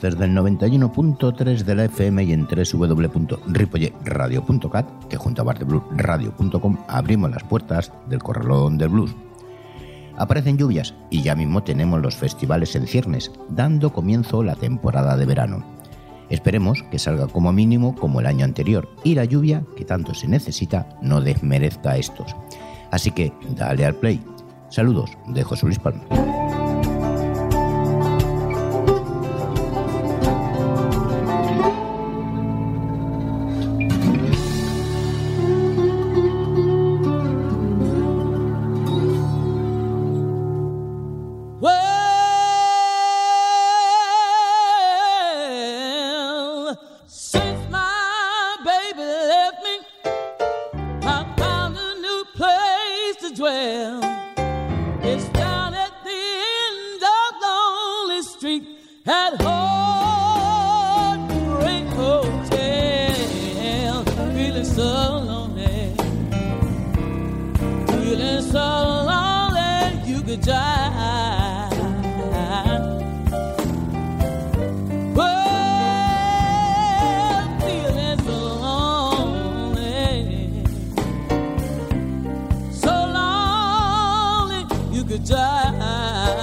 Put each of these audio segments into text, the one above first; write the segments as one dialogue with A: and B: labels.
A: Desde el 91.3 de la FM y en www.ripolleradio.cat, que junto a bardebluesradio.com abrimos las puertas del corralón del blues. Aparecen lluvias y ya mismo tenemos los festivales en ciernes, dando comienzo la temporada de verano. Esperemos que salga como mínimo como el año anterior y la lluvia, que tanto se necesita, no desmerezca estos. Así que dale al play. Saludos de José Luis Palma.
B: good time.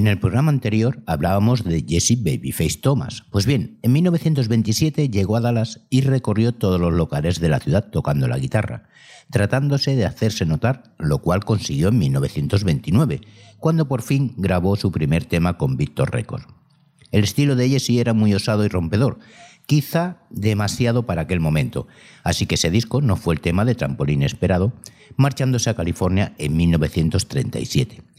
C: En el programa anterior hablábamos de Jesse Babyface Thomas. Pues bien, en 1927 llegó a Dallas y recorrió todos los locales de la ciudad tocando la guitarra, tratándose de hacerse notar, lo cual consiguió en 1929, cuando por fin grabó su primer tema con Victor Records. El estilo de Jesse era muy osado y rompedor, quizá demasiado para aquel momento, así que ese disco no fue el tema de trampolín esperado, marchándose a California en 1937.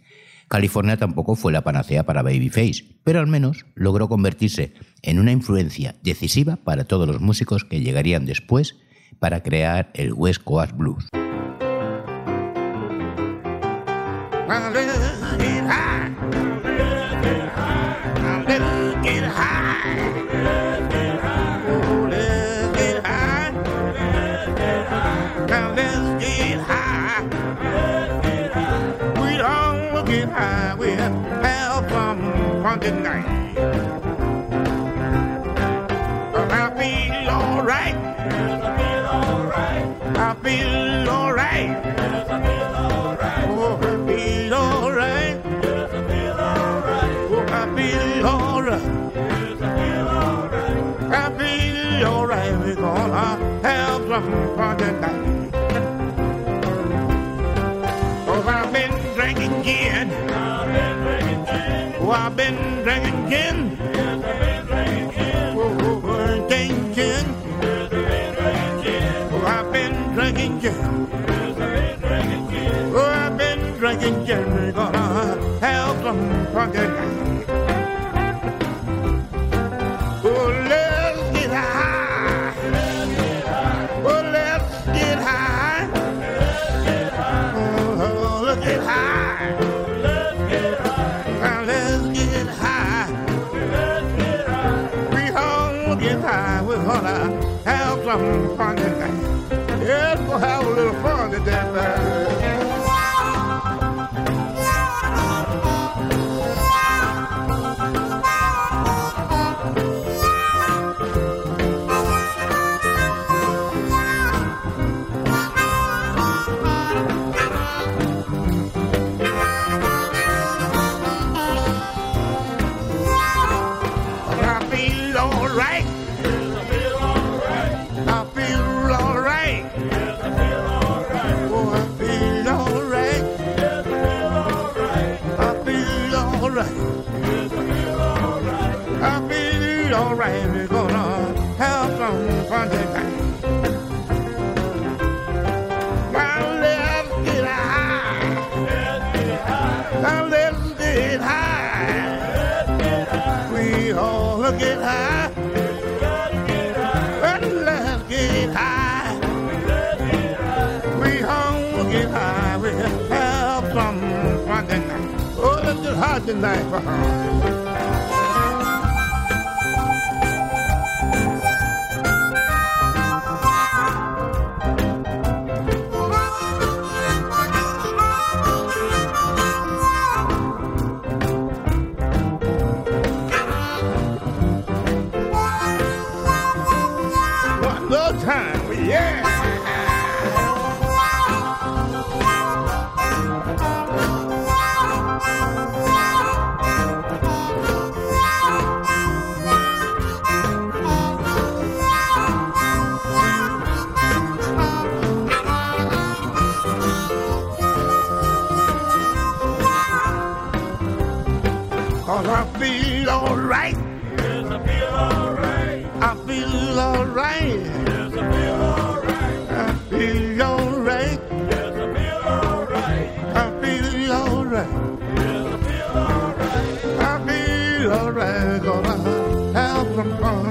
C: California tampoco fue la panacea para Babyface, pero al menos logró convertirse en una influencia decisiva para todos los músicos que llegarían después para crear el West Coast Blues.
D: midnight. fun tonight. Yes, we'll have a little fun today. alright. I feel alright. 现在。好 feel alright. Yes, I feel alright. I feel alright. Yes, I feel alright. I feel alright. Yes, I feel alright. I feel alright. Yes, I feel alright. I feel alright. Gonna have some fun.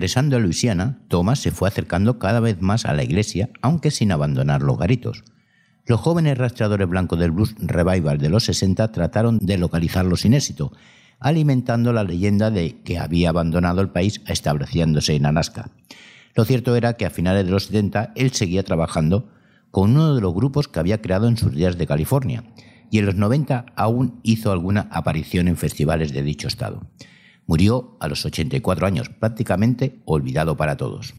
E: Regresando a Luisiana, Thomas se fue acercando cada vez más a la iglesia, aunque sin abandonar los garitos. Los jóvenes rastreadores blancos del blues revival de los 60 trataron de localizarlo sin éxito, alimentando la leyenda de que había abandonado el país estableciéndose en Alaska. Lo cierto era que a finales de los 70 él seguía trabajando con uno de los grupos que había creado en sus días de California, y en los 90 aún hizo alguna aparición en festivales de dicho estado. Murió a los 84 años, prácticamente olvidado para todos.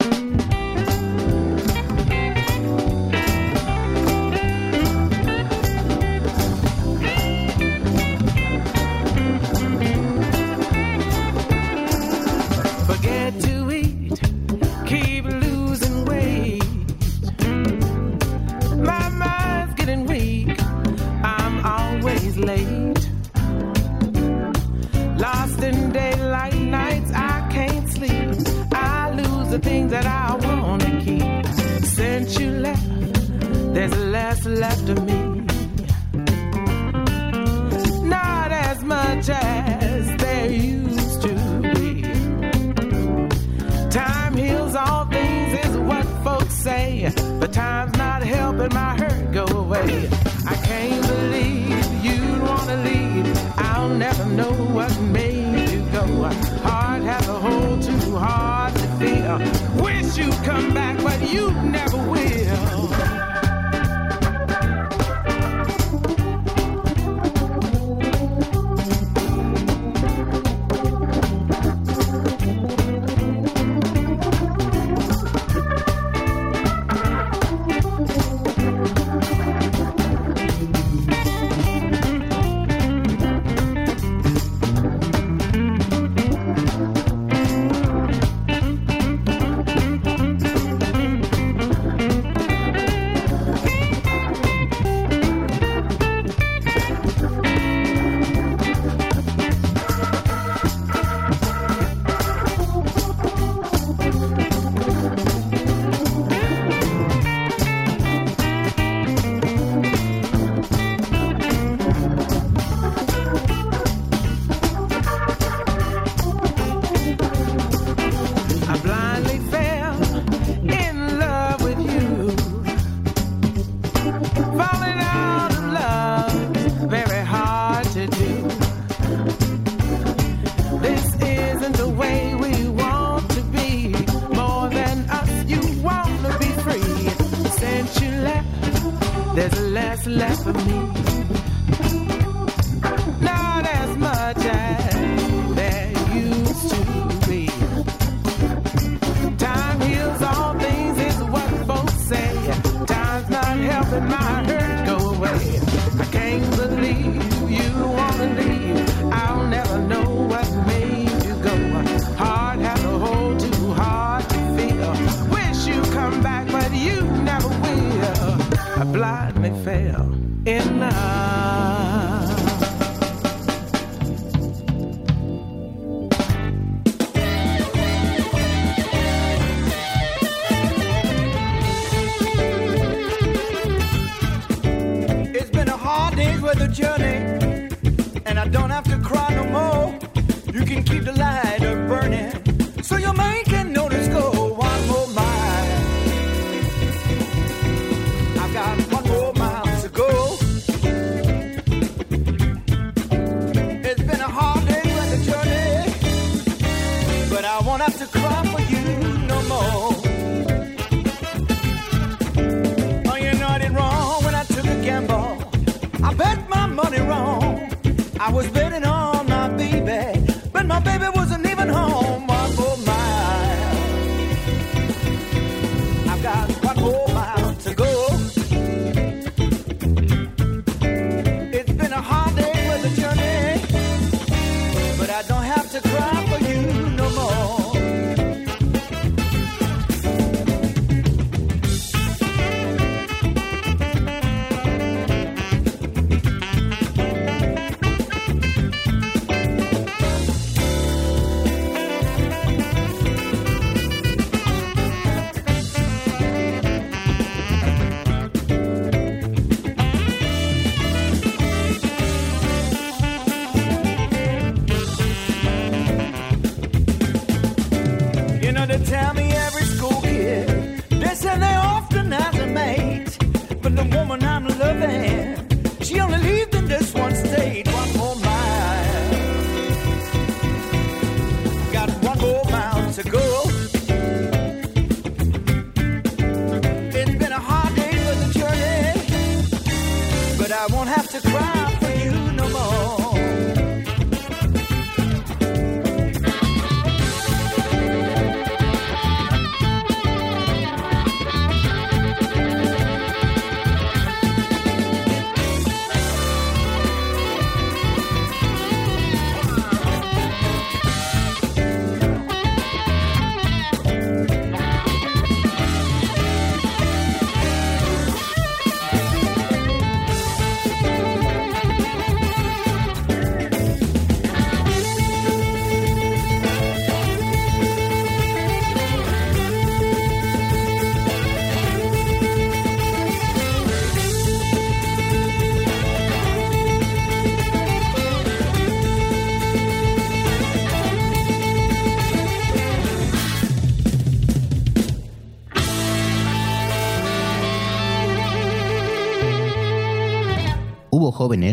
F: was betting on my
C: baby.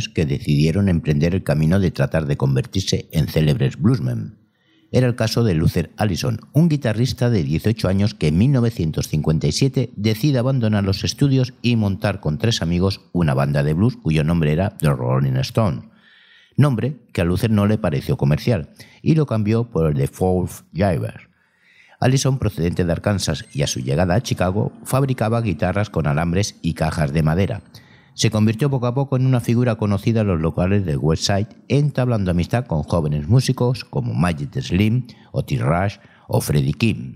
C: Que decidieron emprender el camino de tratar de convertirse en célebres bluesmen. Era el caso de Luther Allison, un guitarrista de 18 años que en 1957 decide abandonar los estudios y montar con tres amigos una banda de blues cuyo nombre era The Rolling Stone. Nombre que a Luther no le pareció comercial y lo cambió por el de Fourth Jiver. Allison, procedente de Arkansas y a su llegada a Chicago, fabricaba guitarras con alambres y cajas de madera. Se convirtió poco a poco en una figura conocida en los locales de West Side, entablando amistad con jóvenes músicos como Magic Slim, Otis Rush o Freddie King.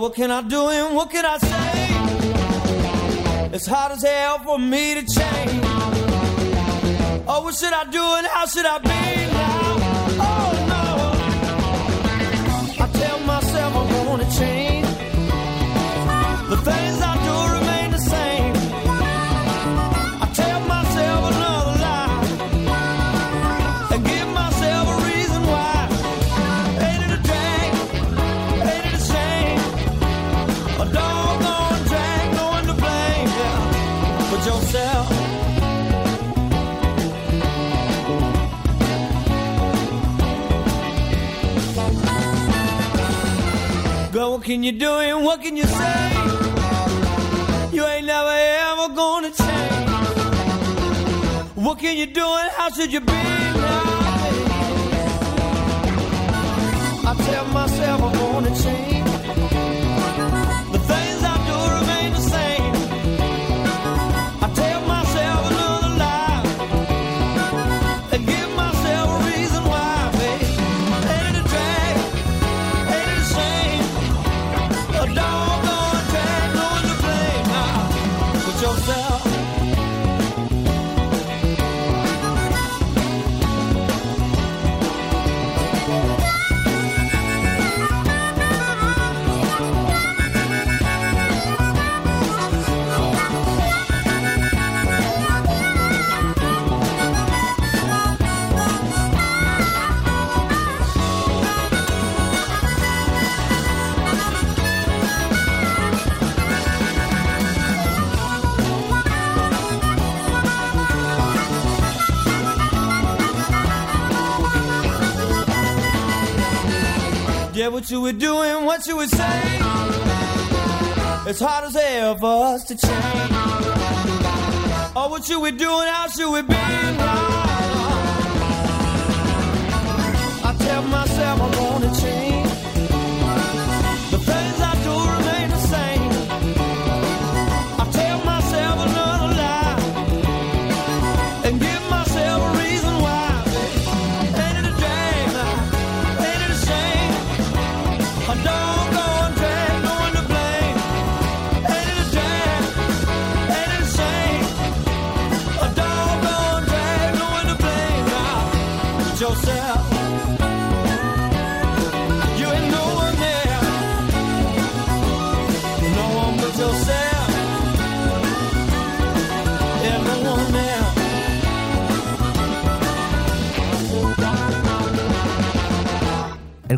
G: What can I do and what can I say? It's hard as hell for me to change. Oh, what should I do and how should I be now? Oh no. I tell myself I wanna change. What can you do and what can you say? You ain't never ever gonna change. What can you do and how should you be Yeah, what you were doing, what you were saying. It's hard as hell for us to change. Oh, what you would do and how should we be? I tell myself I wanna change.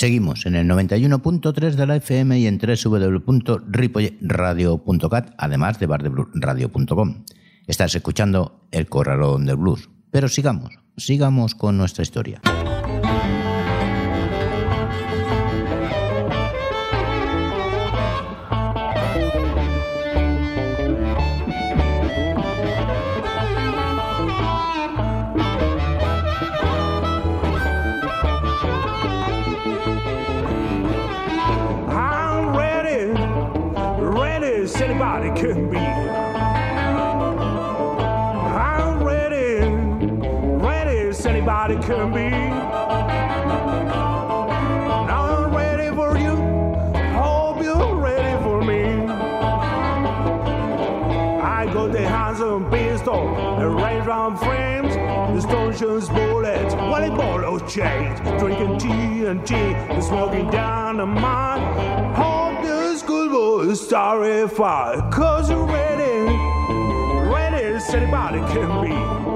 C: Seguimos en el 91.3 de la FM y en www.ripolleradio.cat, además de bardebluesradio.com. Estás escuchando El Corralón del Blues. Pero sigamos, sigamos con nuestra historia.
D: Stanchions bullets, volleyball chains, drinking tea and tea, and smoking down the mine. Hope the is terrified, cause you're ready, ready as anybody can be.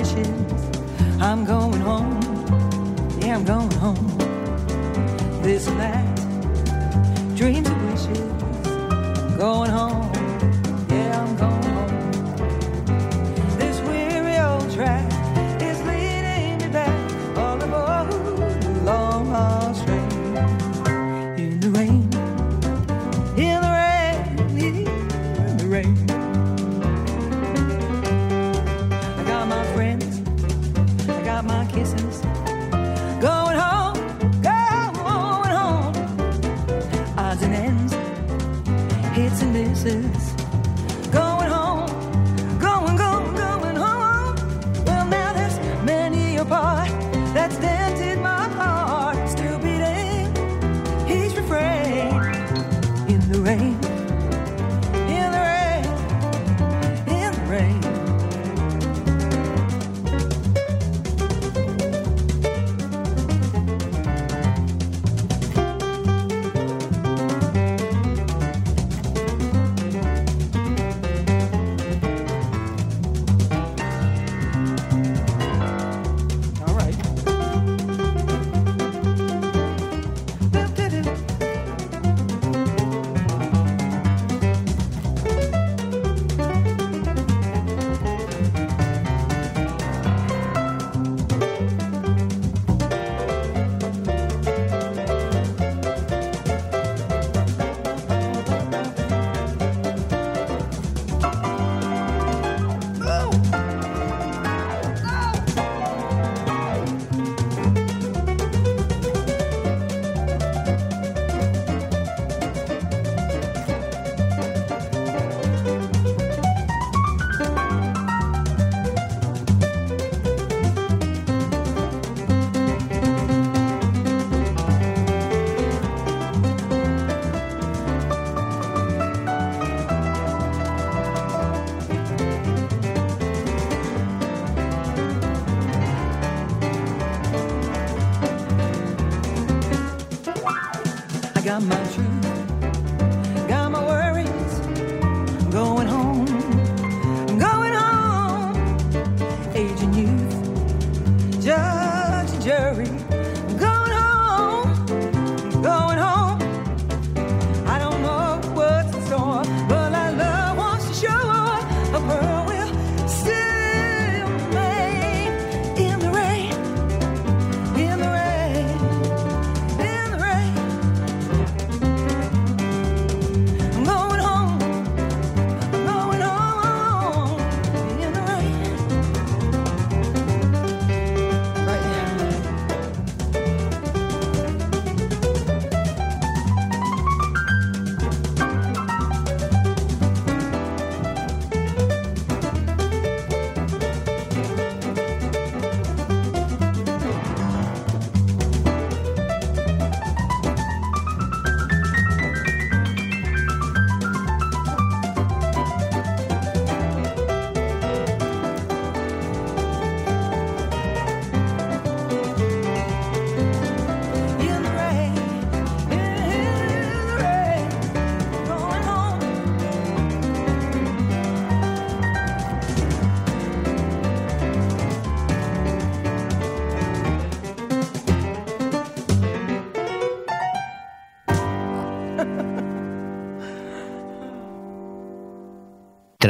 H: 遇见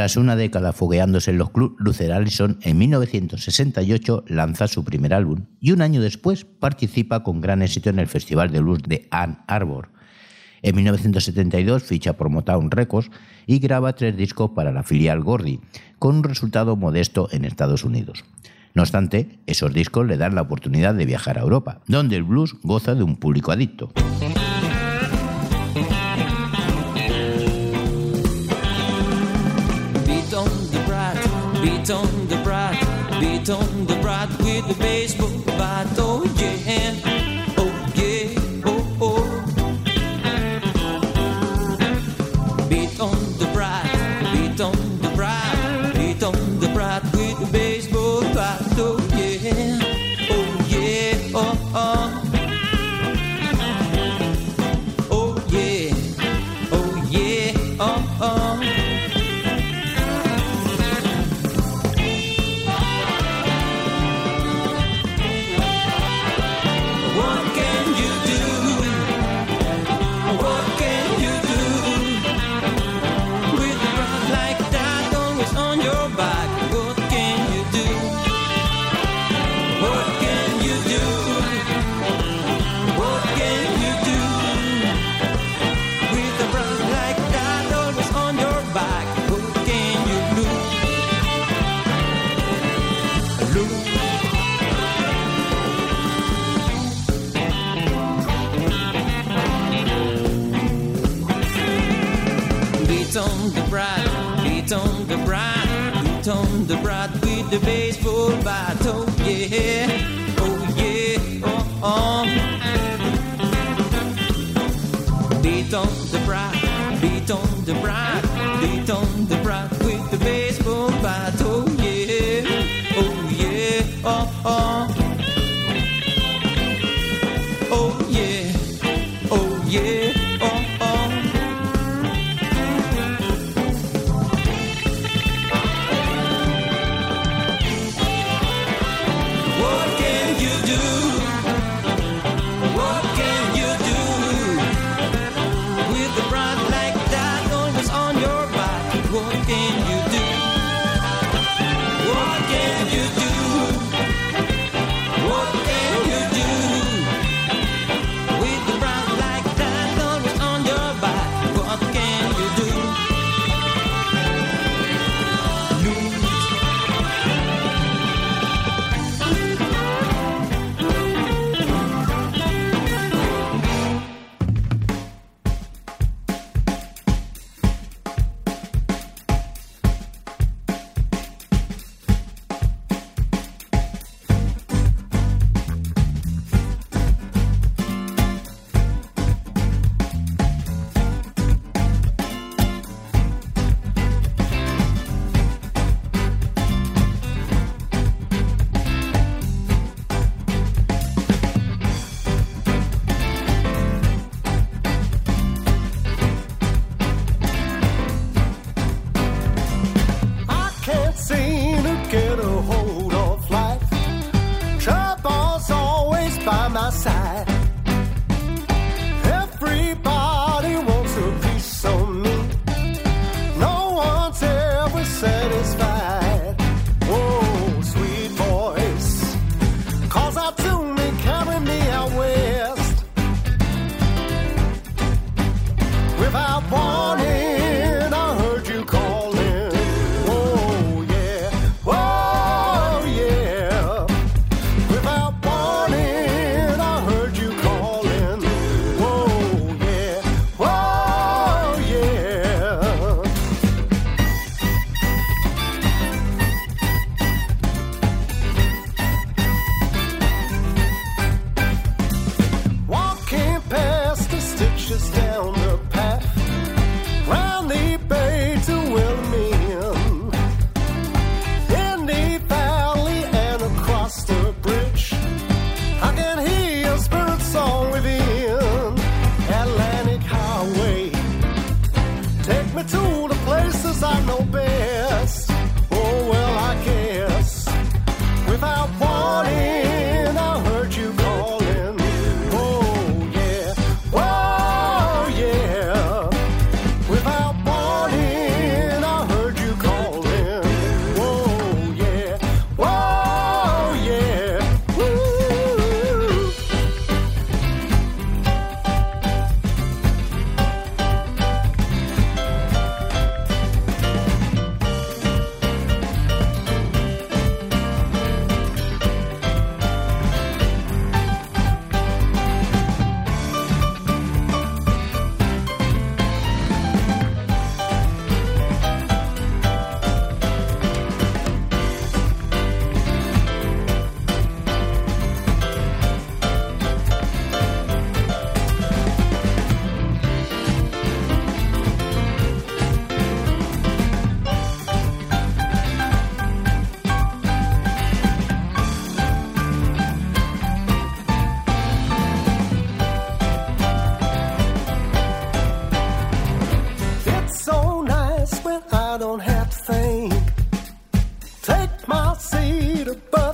C: Tras una década fogueándose en los clubs, Luther Allison en 1968 lanza su primer álbum y un año después participa con gran éxito en el Festival de Blues de Ann Arbor. En 1972 ficha por Motown Records y graba tres discos para la filial Gordy, con un resultado modesto en Estados Unidos. No obstante, esos discos le dan la oportunidad de viajar a Europa, donde el blues goza de un público adicto.
G: beat on the brat, beat on the brat with the baseball bat. Oh,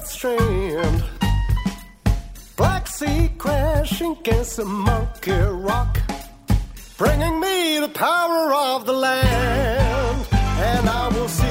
I: strand. Black sea crashing against a monkey rock, bringing me the power of the land. And I will see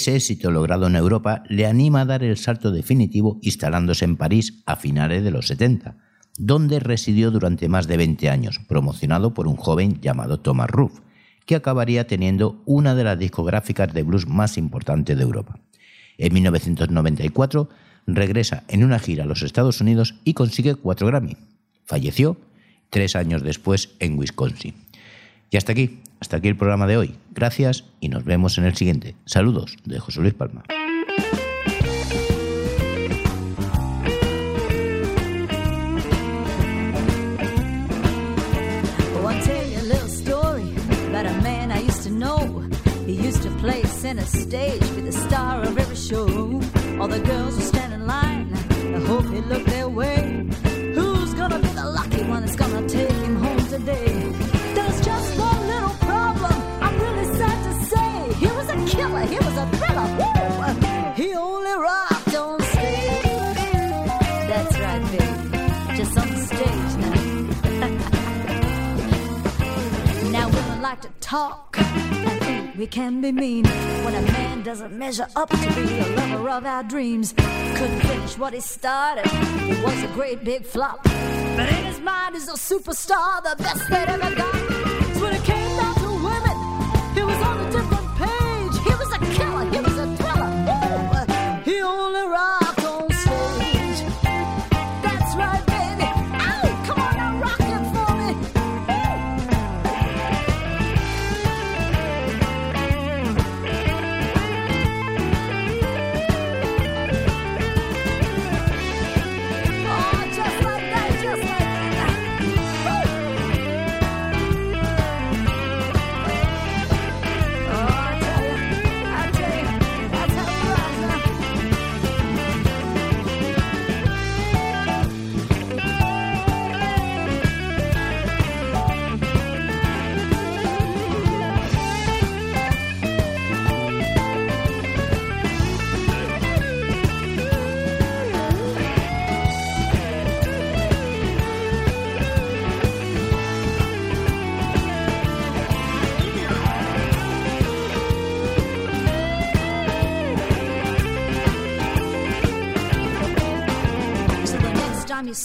C: Ese éxito logrado en Europa le anima a dar el salto definitivo instalándose en París a finales de los 70, donde residió durante más de 20 años, promocionado por un joven llamado Thomas Ruff, que acabaría teniendo una de las discográficas de blues más importantes de Europa. En 1994 regresa en una gira a los Estados Unidos y consigue cuatro Grammy. Falleció tres años después en Wisconsin. Y hasta aquí, hasta aquí el programa de hoy. Gracias y nos vemos en el siguiente. Saludos de José Luis Palma.
J: Play center stage, be the star of every show. All the girls would stand in line, I hope he looked talk we can be mean when a man doesn't measure up to be the lover of our dreams. Couldn't finish what he started. It was a great big flop. But in his mind, he's a superstar, the best they'd ever got. When it came down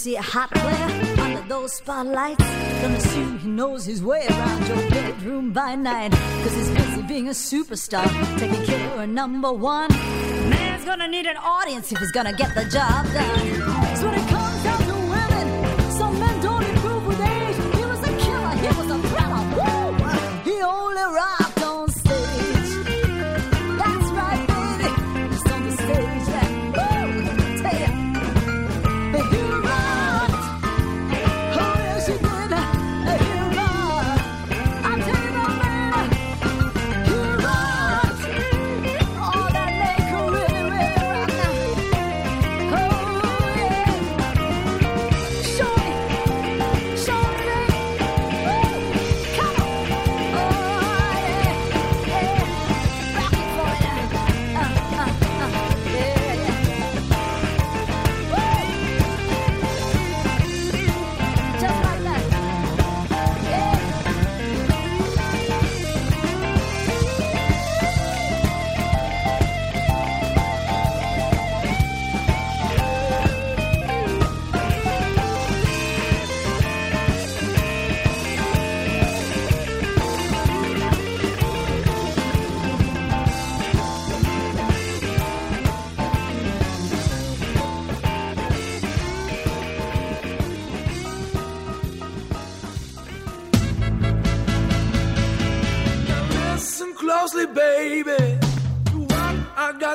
J: see a hot player under those spotlights, Gonna assume he knows his way around your bedroom by night. Cause he's busy being a superstar, taking care of number one. Man's gonna need an audience if he's gonna get the job done.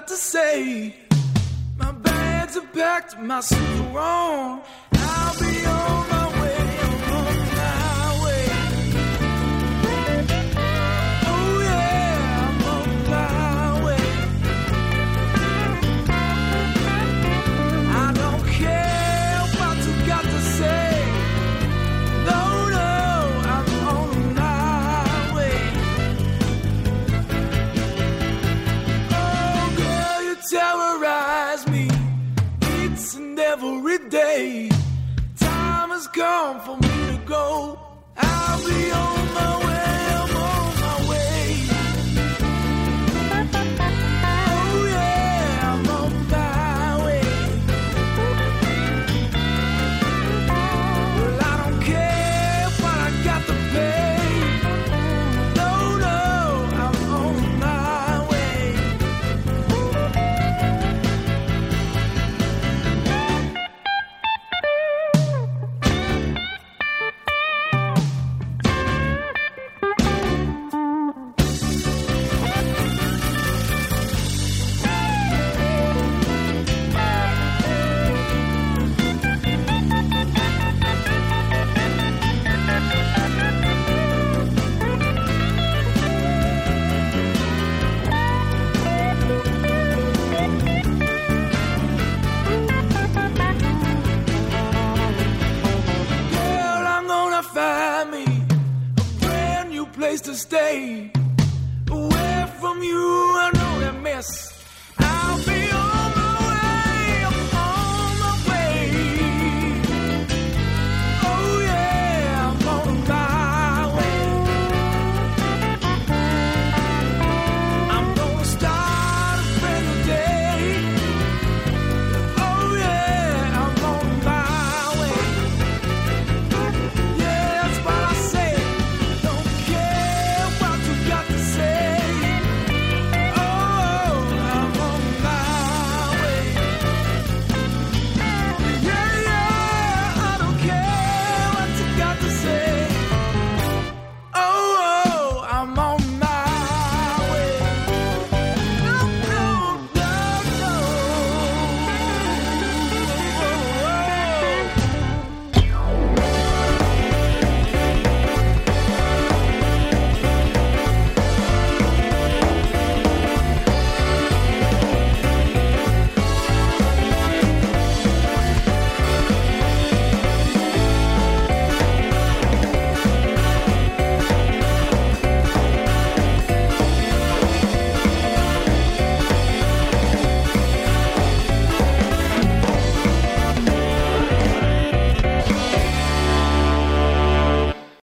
J: to
K: say. My bags are packed, my suits are on. Time has come for me to go.